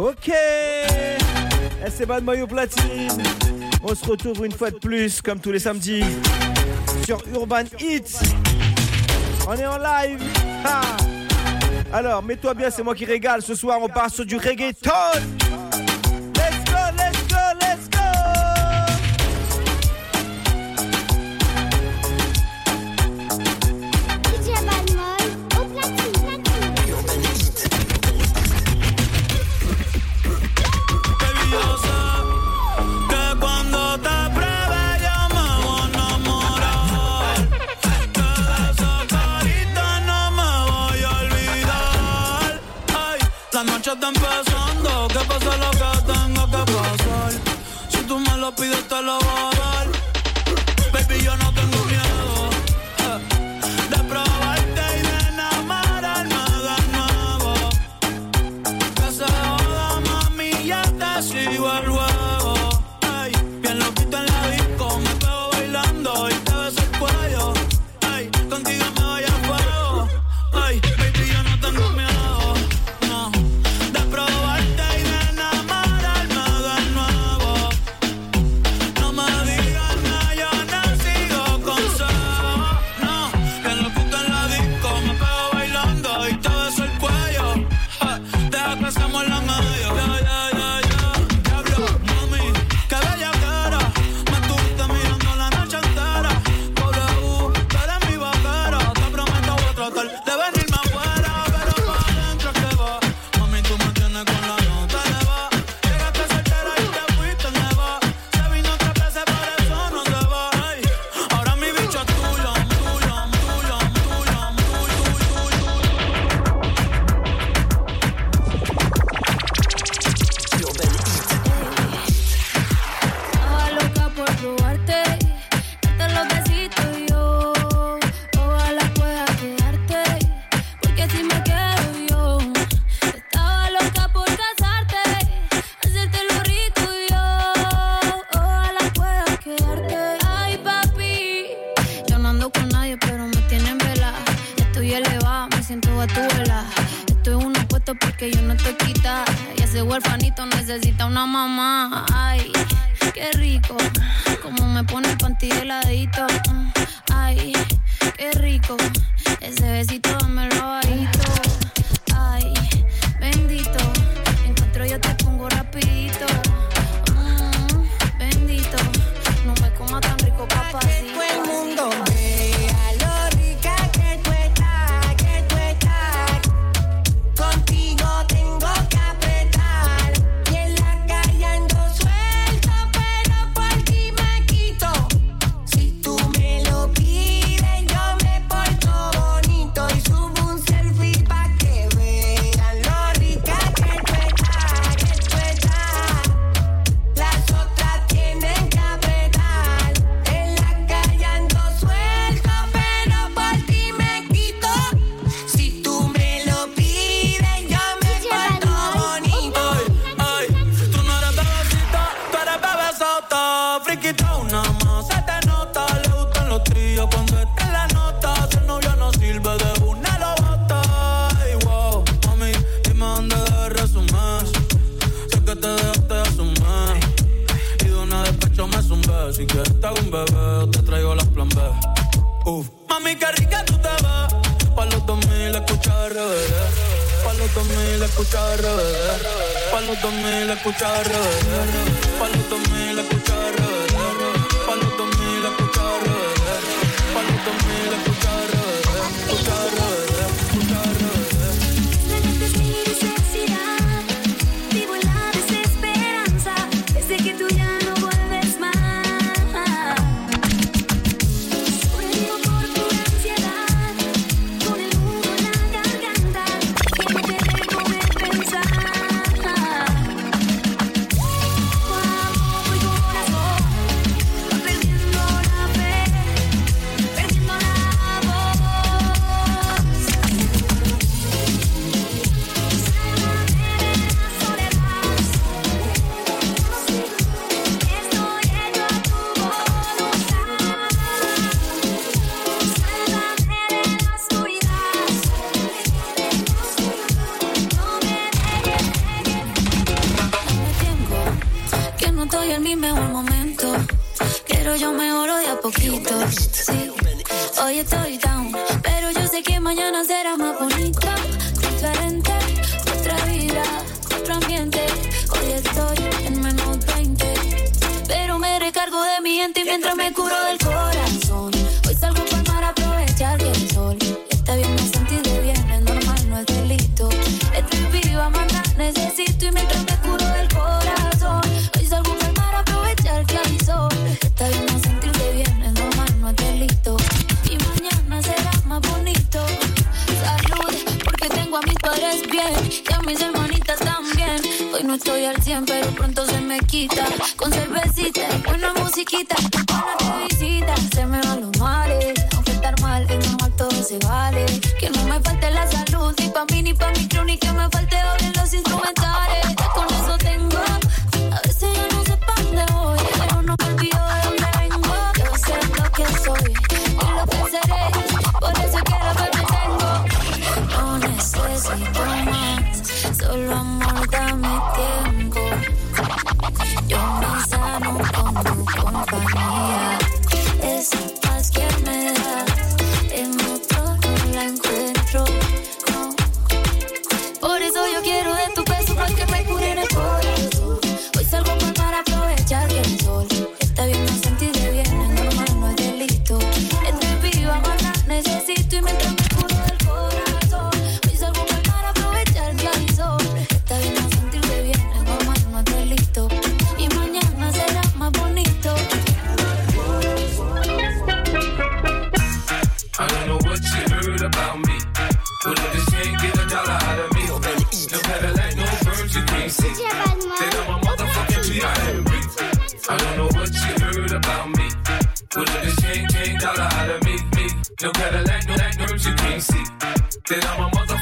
Ok. Eh, c'est Bad Maillot Platine. On se retrouve une fois de plus, comme tous les samedis, sur Urban Hits. On est en live. Alors, mets-toi bien, c'est moi qui régale. Ce soir, on part sur du reggaeton. que yo no te quita. Y ese huerfanito necesita una mamá. Ay, qué rico. Como me pone el panty de ladito. Ay, qué rico. Ese besito me lo bajito. Ay, bendito. Encuentro yo te pongo rapidito. Si quieres te hago un bebé, te traigo las plan B. Mami, qué rica tú te ves. Pa' los 2000 escucha RBD. Pa' los 2000 escucha RBD. Pa' los 2000 escucha RBD. Pa' los 2000 escucha eres bien y a mis hermanitas también. Hoy no estoy al 100, pero pronto se me quita. Con cervecita y buena musiquita, buena visita. Se me van los males, aunque estar mal es normal, todo se vale. Que no me falte la salud, ni pa' mí ni pa' mi crew, ni que me falte hoy en los instrumentales. dollar out of me, me. No Cadillac, no Acura, you can't see. Then I'm a motherfucker.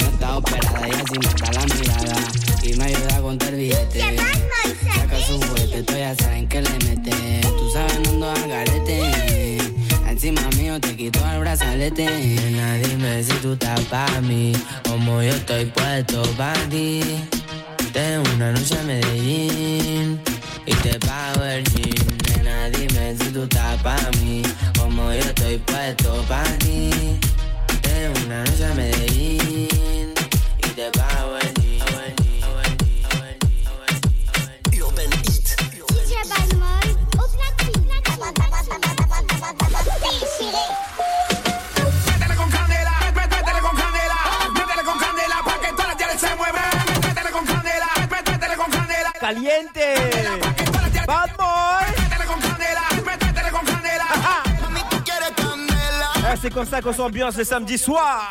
No está operada y así me está la mirada. Y me ayuda a contar billetes. Saca su fuerte, tú ya saben que le mete. Tú sabes, no ando al garete. Ah, encima mío te quito el brazalete. Nena, dime si tú estás pa' mí. Como yo estoy puesto pa' ti. Tengo una noche a Medellín. Y te pago el gym. Nena, dime si tú estás pa' mí. Como yo estoy puesto pa' ti c'est comme ça qu'on s'ambiance le samedi soir.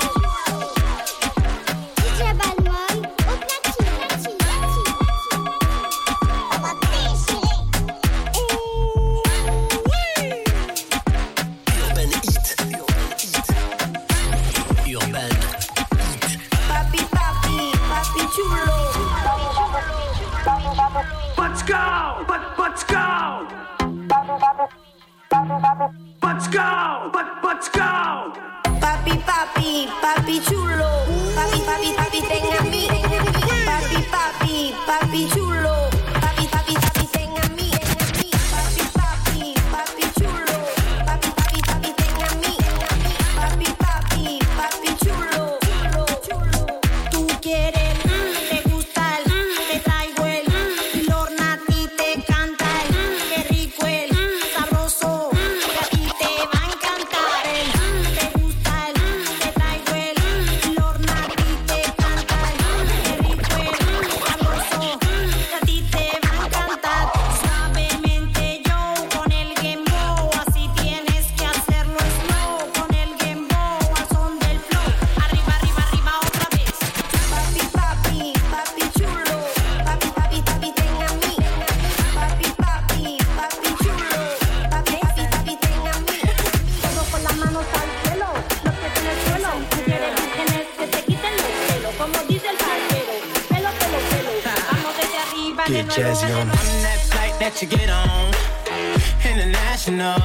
International.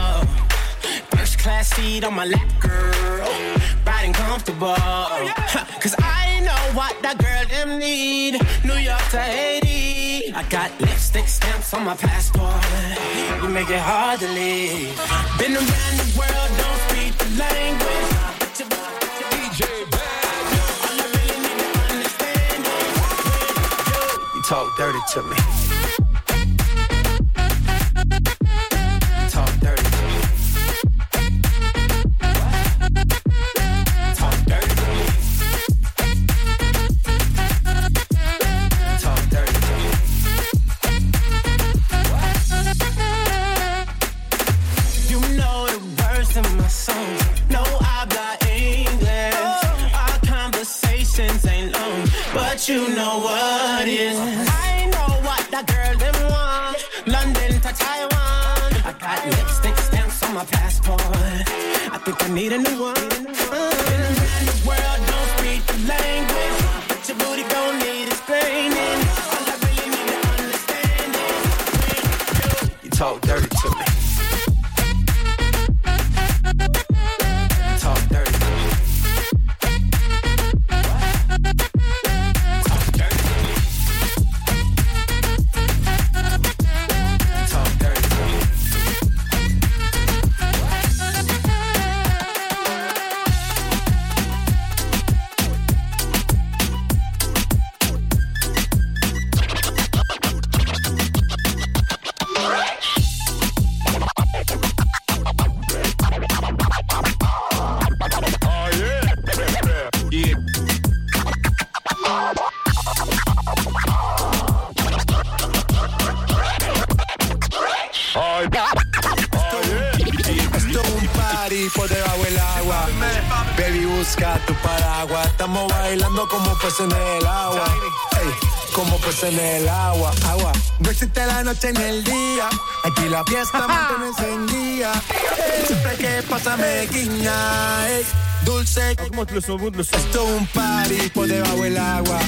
First class seat on my lap, girl. Riding comfortable. Oh, huh, Cause I know what that girl them need. New York to Haiti. I got lipstick stamps on my passport. You make it hard to leave. Been around the world, don't speak the language. But you- DJ All I really need to understand is you talk dirty to me. That girl them want. London to Taiwan. I got lipstick stamps on my passport. I think I need a new one. Been por debajo del agua. Baby, busca tu paraguas. Estamos bailando como peces en el agua. Como peces en el agua. Agua. No existe la noche ni el día. Aquí la fiesta mantiene encendida. Siempre que pasa me guiña. ey, Dulce. Esto es un party por debajo del agua.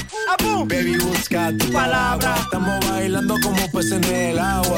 Baby, busca tu palabra. Estamos bailando como peces en el agua.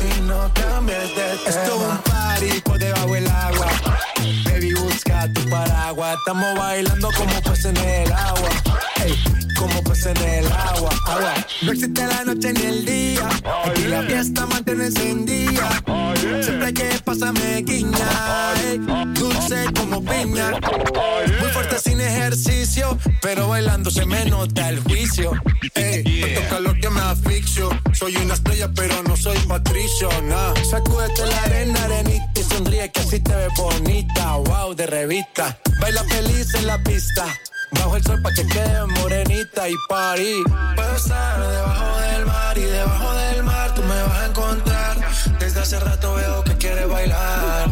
no cambies de tema. Esto es un party por debajo del agua. Baby, busca tu paraguas. Estamos bailando como peces en el agua. Ey, como peces en el agua. agua. No existe la noche ni el día. Aquí la fiesta mantiene encendida. Siempre que pasa me guiña. ey, dulce como piña sin ejercicio, pero bailando se me nota el juicio. Ey, yeah. me lo que me asfixio. Soy una estrella, pero no soy patricio, nah. Sacúdete la arena, arenita y sonríe que así te ves bonita. Wow, de revista. Baila feliz en la pista. Bajo el sol pa' que quede morenita y parí. Puedo estar debajo del mar y debajo del mar tú me vas a encontrar. Desde hace rato veo que quieres bailar